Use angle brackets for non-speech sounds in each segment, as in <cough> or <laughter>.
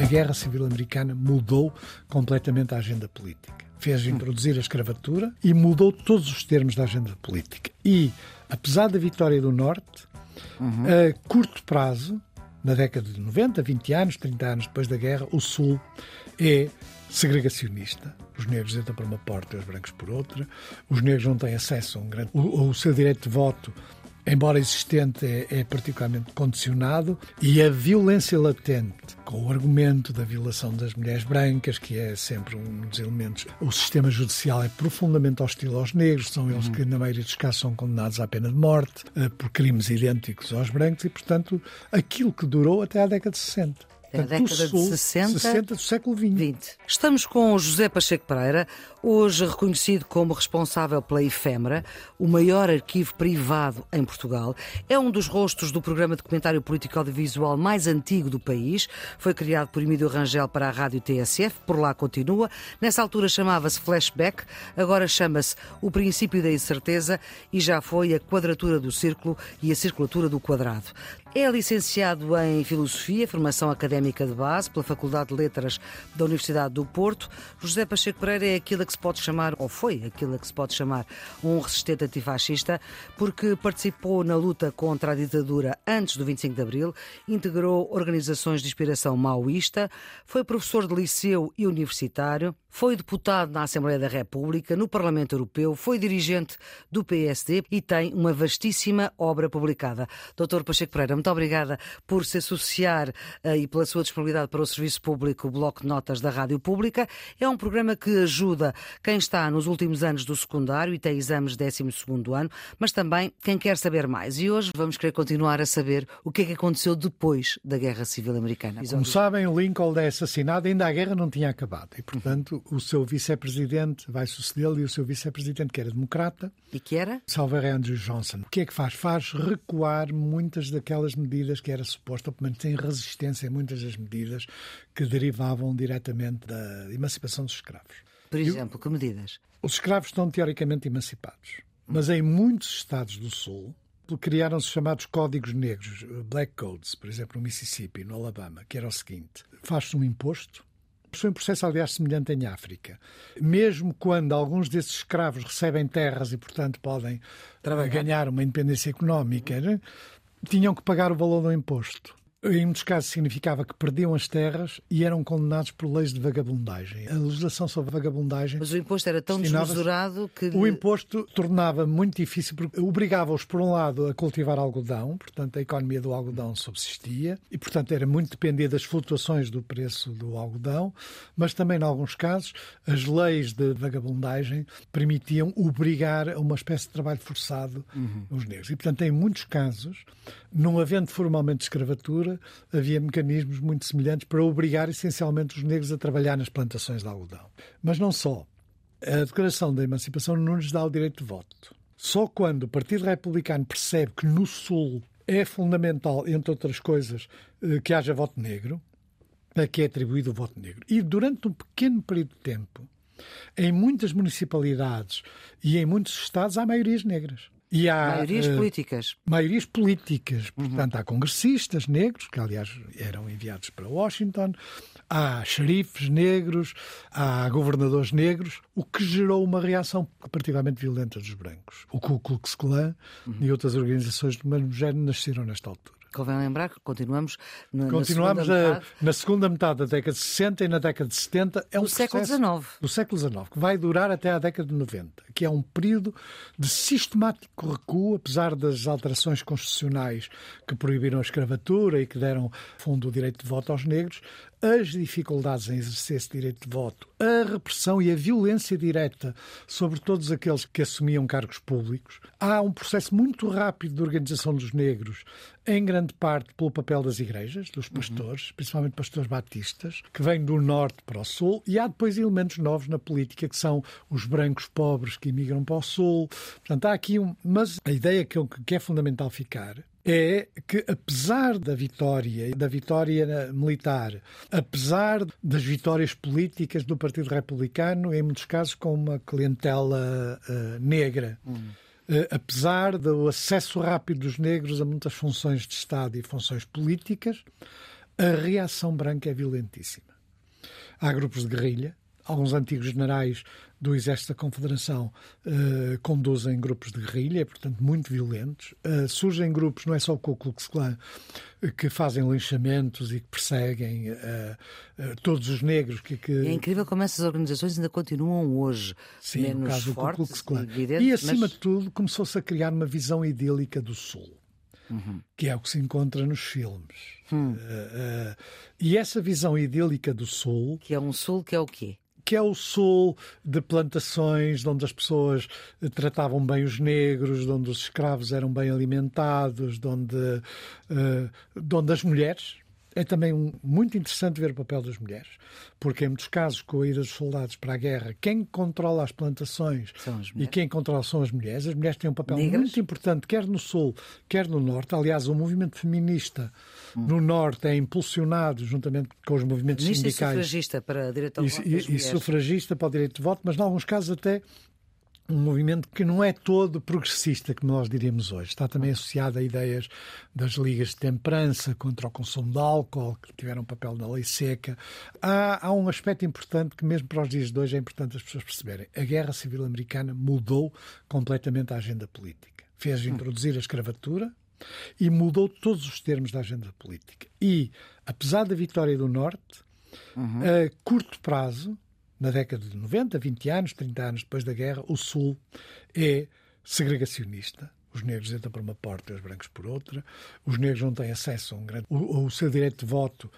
A Guerra Civil Americana mudou completamente a agenda política. Fez introduzir a escravatura e mudou todos os termos da agenda política. E, apesar da vitória do Norte, uhum. a curto prazo, na década de 90, 20 anos, 30 anos depois da guerra, o Sul é segregacionista. Os negros entram por uma porta e os brancos por outra. Os negros não têm acesso a um grande. O, o seu direito de voto embora existente, é, é, particularmente condicionado e a violência latente, com o argumento da violação das mulheres brancas, que é sempre um dos elementos. O sistema judicial é profundamente hostil aos negros, são eles uhum. que, na maioria dos casos, são condenados à pena de morte uh, por crimes idênticos aos brancos e, portanto, aquilo que durou até à década de 60 da década de 60, 60 do século XX. 20. Estamos com José Pacheco Pereira, hoje reconhecido como responsável pela Efêmera, o maior arquivo privado em Portugal. É um dos rostos do programa documentário político audiovisual mais antigo do país. Foi criado por Emílio Rangel para a rádio TSF, por lá continua. Nessa altura chamava-se Flashback, agora chama-se O Princípio da Incerteza e já foi a quadratura do círculo e a circulatura do quadrado. É licenciado em Filosofia, formação académica de base, pela Faculdade de Letras da Universidade do Porto. José Pacheco Pereira é aquilo que se pode chamar, ou foi aquilo que se pode chamar, um resistente antifascista, porque participou na luta contra a ditadura antes do 25 de Abril, integrou organizações de inspiração maoísta, foi professor de liceu e universitário, foi deputado na Assembleia da República, no Parlamento Europeu, foi dirigente do PSD e tem uma vastíssima obra publicada. Doutor Pacheco Pereira, muito obrigada por se associar uh, e pela sua disponibilidade para o Serviço Público, o Bloco de Notas da Rádio Pública. É um programa que ajuda quem está nos últimos anos do secundário e tem exames de 12 ano, mas também quem quer saber mais. E hoje vamos querer continuar a saber o que é que aconteceu depois da Guerra Civil Americana. Como sabem, o Lincoln é assassinado, ainda a guerra não tinha acabado e, portanto, o seu vice-presidente vai sucedê-lo e o seu vice-presidente, que era democrata. E que era? Salver Andrew Johnson. O que é que faz? Faz recuar muitas daquelas das medidas que era suposto, ou pelo menos tem resistência a muitas das medidas que derivavam diretamente da emancipação dos escravos. Por exemplo, que medidas? Os escravos estão teoricamente emancipados, mas em muitos estados do Sul criaram-se chamados códigos negros, black codes, por exemplo, no Mississippi, no Alabama, que era o seguinte: faz-se um imposto foi um processo, aliás, semelhante em África. Mesmo quando alguns desses escravos recebem terras e, portanto, podem Trabalhar. ganhar uma independência económica, né? tinham que pagar o valor do imposto. Em muitos casos significava que perdiam as terras e eram condenados por leis de vagabundagem. A legislação sobre vagabundagem. Mas o imposto era tão desmesurado que. O imposto tornava muito difícil, porque obrigava-os, por um lado, a cultivar algodão, portanto, a economia do algodão subsistia, e, portanto, era muito dependia das flutuações do preço do algodão, mas também, em alguns casos, as leis de vagabundagem permitiam obrigar a uma espécie de trabalho forçado uhum. os negros. E, portanto, em muitos casos, não havendo formalmente escravatura, havia mecanismos muito semelhantes para obrigar essencialmente os negros a trabalhar nas plantações de algodão. Mas não só. A Declaração da Emancipação não nos dá o direito de voto. Só quando o Partido Republicano percebe que no Sul é fundamental, entre outras coisas, eh, que haja voto negro, a que é atribuído o voto negro. E durante um pequeno período de tempo, em muitas municipalidades e em muitos estados há maiorias negras. E há, maiorias uh, políticas. Maiorias políticas. Uhum. Portanto, há congressistas negros, que aliás eram enviados para Washington, há xerifes negros, há governadores negros, o que gerou uma reação particularmente violenta dos brancos. O Ku Klux Klan uhum. e outras organizações do mesmo género nasceram nesta altura. Convém lembrar que continuamos na, continuamos na, metade... na segunda metade da década de 60 e na década de 70 é um do século XIX. Do século XIX, que vai durar até a década de 90, que é um período de sistemático recuo, apesar das alterações constitucionais que proibiram a escravatura e que deram fundo o direito de voto aos negros, as dificuldades em exercer esse direito de voto, a repressão e a violência direta sobre todos aqueles que assumiam cargos públicos. Há um processo muito rápido de organização dos negros, em grande parte pelo papel das igrejas, dos uhum. pastores, uhum. principalmente pastores batistas, que vêm do norte para o sul, e há depois elementos novos na política, que são os brancos pobres que imigram para o sul. Portanto, há aqui um. Mas a ideia que, que é fundamental ficar é que, apesar da vitória, da vitória militar, apesar das vitórias políticas do Partido Republicano, em muitos casos com uma clientela uh, negra, hum. uh, apesar do acesso rápido dos negros a muitas funções de Estado e funções políticas, a reação branca é violentíssima. Há grupos de guerrilha, alguns antigos generais do Exército da Confederação uh, conduzem grupos de guerrilha, portanto, muito violentos. Uh, surgem grupos, não é só o Ku Klux Klan, que fazem linchamentos e que perseguem uh, todos os negros. Que, que... É incrível como essas organizações ainda continuam hoje. Sim, menos no caso fortes, do Ku Klux Klan. Evidente, e, acima mas... de tudo, começou-se a criar uma visão idílica do Sul. Uhum. Que é o que se encontra nos filmes. Hum. e essa visão idílica do Sul. Que é um Sul que é o quê? Que é o sul de plantações, onde as pessoas eh, tratavam bem os negros, onde os escravos eram bem alimentados, onde, uh, onde as mulheres. É também um, muito interessante ver o papel das mulheres, porque em muitos casos, com a ida dos soldados para a guerra, quem controla as plantações as e quem controla são as mulheres. As mulheres têm um papel Negras? muito importante, quer no sul, quer no norte. Aliás, o movimento feminista hum. no Norte é impulsionado juntamente com os movimentos Feminista sindicais. E sufragista para o direito ao voto. E, e, sufragista para o direito de voto, mas em alguns casos até um movimento que não é todo progressista, como nós diríamos hoje. Está também associado a ideias das ligas de temperança contra o consumo de álcool, que tiveram papel na lei seca. Há, há um aspecto importante que, mesmo para os dias de hoje, é importante as pessoas perceberem. A Guerra Civil Americana mudou completamente a agenda política. Fez introduzir a escravatura, e mudou todos os termos da agenda política. E, apesar da vitória do Norte, uhum. a curto prazo, na década de 90, 20 anos, 30 anos depois da guerra, o Sul é segregacionista. Os negros entram por uma porta e os brancos por outra. Os negros não têm acesso a um grande. O, o seu direito de voto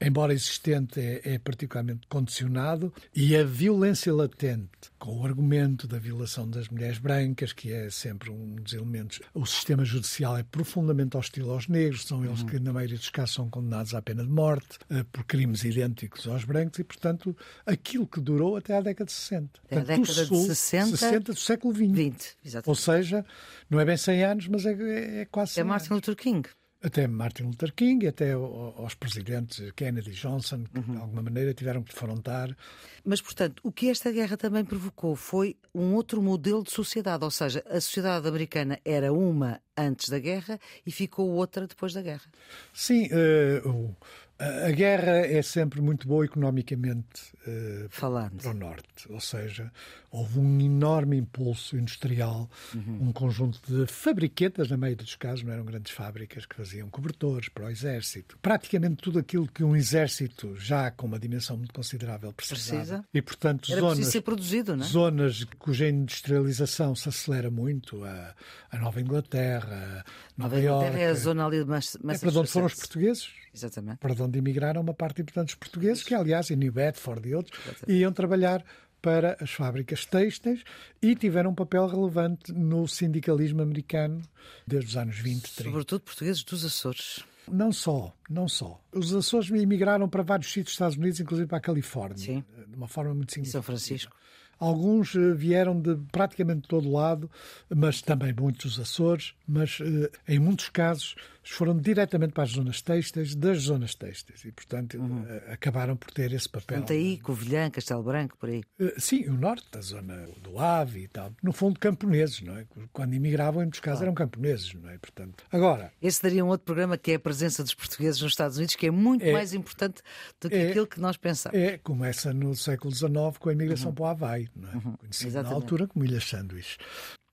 embora existente, é, é, particularmente condicionado e a violência latente, com o argumento da violação das mulheres brancas, que é sempre um dos elementos. O sistema judicial é profundamente hostil aos negros, são eles uhum. que, na maioria dos casos, são condenados à pena de morte uh, por crimes idênticos aos brancos e, portanto, aquilo que durou até à década de 60. É a década Sul, de 60, 60 do século XX. 20, exatamente. Ou seja, não é bem 100 anos, mas é, é, quase 100 É Martin Luther King até Martin Luther King, até aos presidentes Kennedy e Johnson, que uhum. de alguma maneira tiveram que defrontar. Mas, portanto, o que esta guerra também provocou foi um outro modelo de sociedade, ou seja, a sociedade americana era uma antes da guerra e ficou outra depois da guerra. Sim, uh, a guerra é sempre muito boa economicamente uh, Falando. para o Norte. Ou seja, houve um enorme impulso industrial, uhum. um conjunto de fabriquetas, na maioria dos casos, não eram grandes fábricas, que faziam cobertores para o exército. Praticamente tudo aquilo que um exército, já com uma dimensão muito considerável, precisava. Precisa. E, portanto, Era zonas, ser produzido, não é? zonas cuja industrialização se acelera muito, a, a Nova Inglaterra, Nova, Nova Inglaterra é a zona ali de Massachusetts. É para onde foram os portugueses. Exatamente. Para onde emigraram uma parte importante dos portugueses, que aliás em New Bedford e outros, Exatamente. iam trabalhar para as fábricas têxteis e tiveram um papel relevante no sindicalismo americano desde os anos 20, 30. Sobretudo portugueses dos Açores. Não só, não só. Os Açores emigraram para vários sítios dos Estados Unidos, inclusive para a Califórnia, Sim. De uma forma muito significativa. São Francisco. Alguns eh, vieram de praticamente todo lado, mas também muitos dos Açores, mas eh, em muitos casos foram diretamente para as zonas têxteis das zonas têxteis e, portanto, uhum. Eh, acabaram por ter esse papel. Portanto, aí, Covilhã, Castelo Branco, por aí. Sim, o norte, a zona do Ave e tal. No fundo, camponeses, não é? Quando emigravam, em muitos casos, eram camponeses, não é? Portanto, agora... Esse daria um outro programa que é a presença dos portugueses nos Estados Unidos, que é muito é, mais importante do que é, aquilo que nós pensamos. É, começa no século XIX com a imigração uhum. para o Havaí não é? Uhum, conhecido na altura como Ilhas Sanduíches.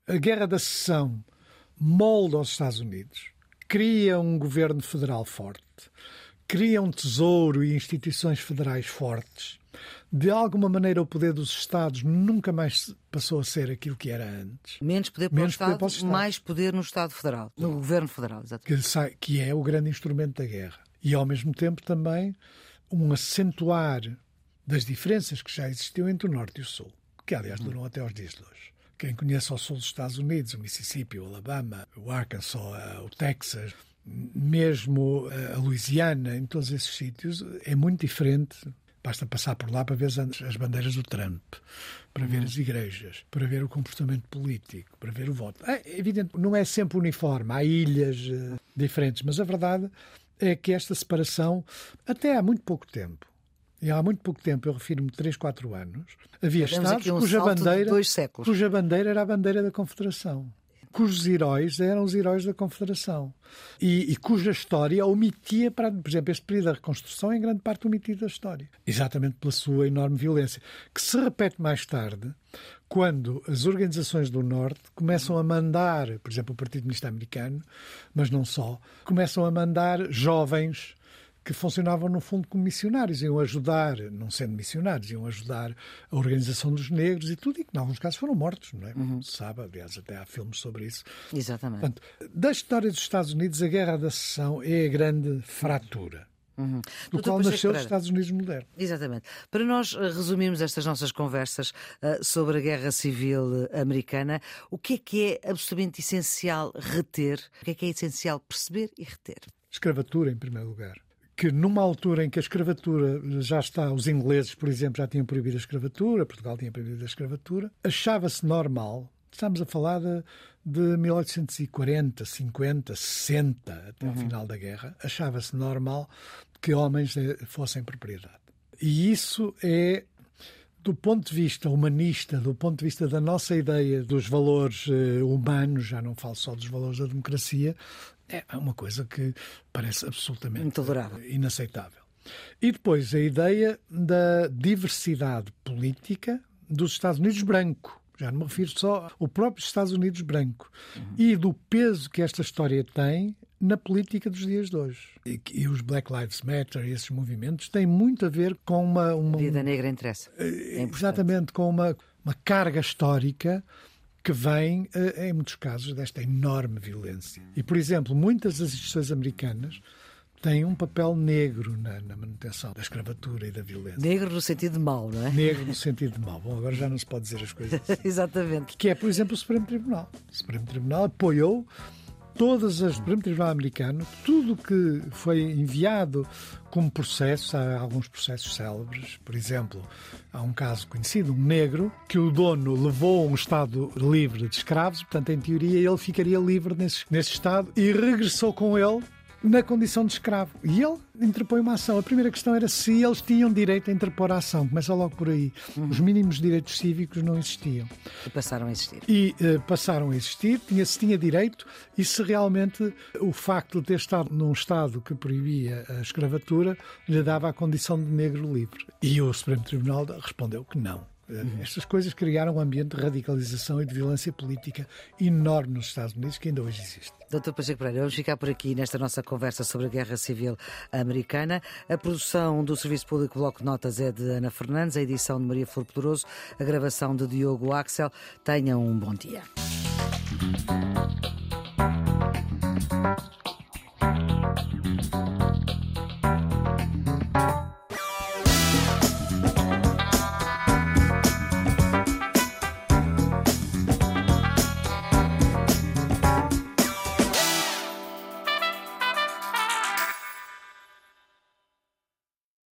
A Guerra da Secessão molda os Estados Unidos, cria um governo federal forte, cria um tesouro e instituições federais fortes. De alguma maneira, o poder dos Estados nunca mais passou a ser aquilo que era antes. Menos poder para, Menos o, Estado, poder para o Estado, mais poder no Estado Federal, no Governo Federal, exatamente. Que, que é o grande instrumento da guerra. E, ao mesmo tempo, também um acentuar das diferenças que já existiam entre o Norte e o Sul que aliás duram até aos dias de hoje. Quem conhece ao sul dos Estados Unidos, o Mississippi, o Alabama, o Arkansas, o Texas, mesmo a Louisiana, em todos esses sítios, é muito diferente Basta passar por lá para ver as bandeiras do Trump, para ver as igrejas, para ver o comportamento político, para ver o voto. É evidente, não é sempre uniforme, há ilhas uh, diferentes, mas a verdade é que esta separação, até há muito pouco tempo, e há muito pouco tempo, eu refiro-me 3, 4 anos, havia Estados um cuja, bandeira, cuja bandeira era a bandeira da Confederação cujos heróis eram os heróis da Confederação e, e, cuja história omitia, para, por exemplo, este período da reconstrução, em grande parte omitido da história, exatamente pela sua enorme violência, que se repete mais tarde quando as organizações do Norte começam a mandar, por exemplo, o Partido Comunista Americano, mas não só, começam a mandar jovens que funcionavam no fundo como missionários, iam ajudar, não sendo missionários, iam ajudar a organização dos negros e tudo, e que em alguns casos foram mortos, não é? Uhum. Se sabe, aliás, até há filmes sobre isso. Exatamente. Portanto, da história dos Estados Unidos, a Guerra da Secessão é a grande fratura. Uhum. Do qual nasceu os Estados Unidos modernos. Exatamente. Para nós eh, resumirmos estas nossas conversas uh, sobre a Guerra Civil eh, Americana, o que é que é absolutamente essencial reter? O que é que é essencial perceber e reter? Escravatura, em primeiro lugar que numa altura em que a escravatura já está, os ingleses, por exemplo, já tinham proibido a escravatura, Portugal tinha proibido a escravatura, achava-se normal, estamos a falar de, de 1840, 50, 60, até uhum. o final da guerra, achava-se normal que homens eh, fossem propriedade. E isso é do ponto de vista humanista, do ponto de vista da nossa ideia dos valores uh, humanos, já não falo só dos valores da democracia, é uma coisa que parece absolutamente Intolerável. inaceitável. E depois a ideia da diversidade política dos Estados Unidos branco. Já não me refiro só ao próprio Estados Unidos branco. Uhum. E do peso que esta história tem na política dos dias de hoje. E, e, os Black Lives Matter e esses movimentos têm muito a ver com uma. uma a vida negra interessa. É exatamente, com uma, uma carga histórica que vem, eh, em muitos casos, desta enorme violência. E, por exemplo, muitas das instituições americanas têm um papel negro na, na, manutenção da escravatura e da violência. Negro no sentido de mal, não é? Negro no sentido de mal. Bom, agora já não se pode dizer as coisas <laughs> assim. Exatamente. Que é, por exemplo, o Supremo Tribunal. O Supremo Tribunal apoiou todas as Supremo Tribunal Americano, tudo que foi enviado como processo, há alguns processos célebres, por exemplo, há um caso conhecido, um negro, que o dono levou a um estado livre de escravos, portanto, em teoria, ele ficaria livre nesse, nesse estado e regressou com ele na condição de escravo. E ele interpõe uma ação. A primeira questão era se eles tinham direito a interpor a ação. Começa logo por aí. Uhum. Os mínimos direitos cívicos não existiam. E passaram a existir. E uh, passaram a existir, tinha, se tinha direito, e se realmente o facto de ter estado num Estado que proibia a escravatura lhe dava a condição de negro livre. E o Supremo Tribunal respondeu que não. Uhum. Estas coisas criaram um ambiente de radicalização e de violência política enorme nos Estados Unidos que ainda hoje existe. Doutor Pacheco Pereira, vamos ficar por aqui nesta nossa conversa sobre a Guerra Civil Americana. A produção do Serviço Público Bloco de Notas é de Ana Fernandes, a edição de Maria Flor Poderoso, a gravação de Diogo Axel. Tenham um bom dia.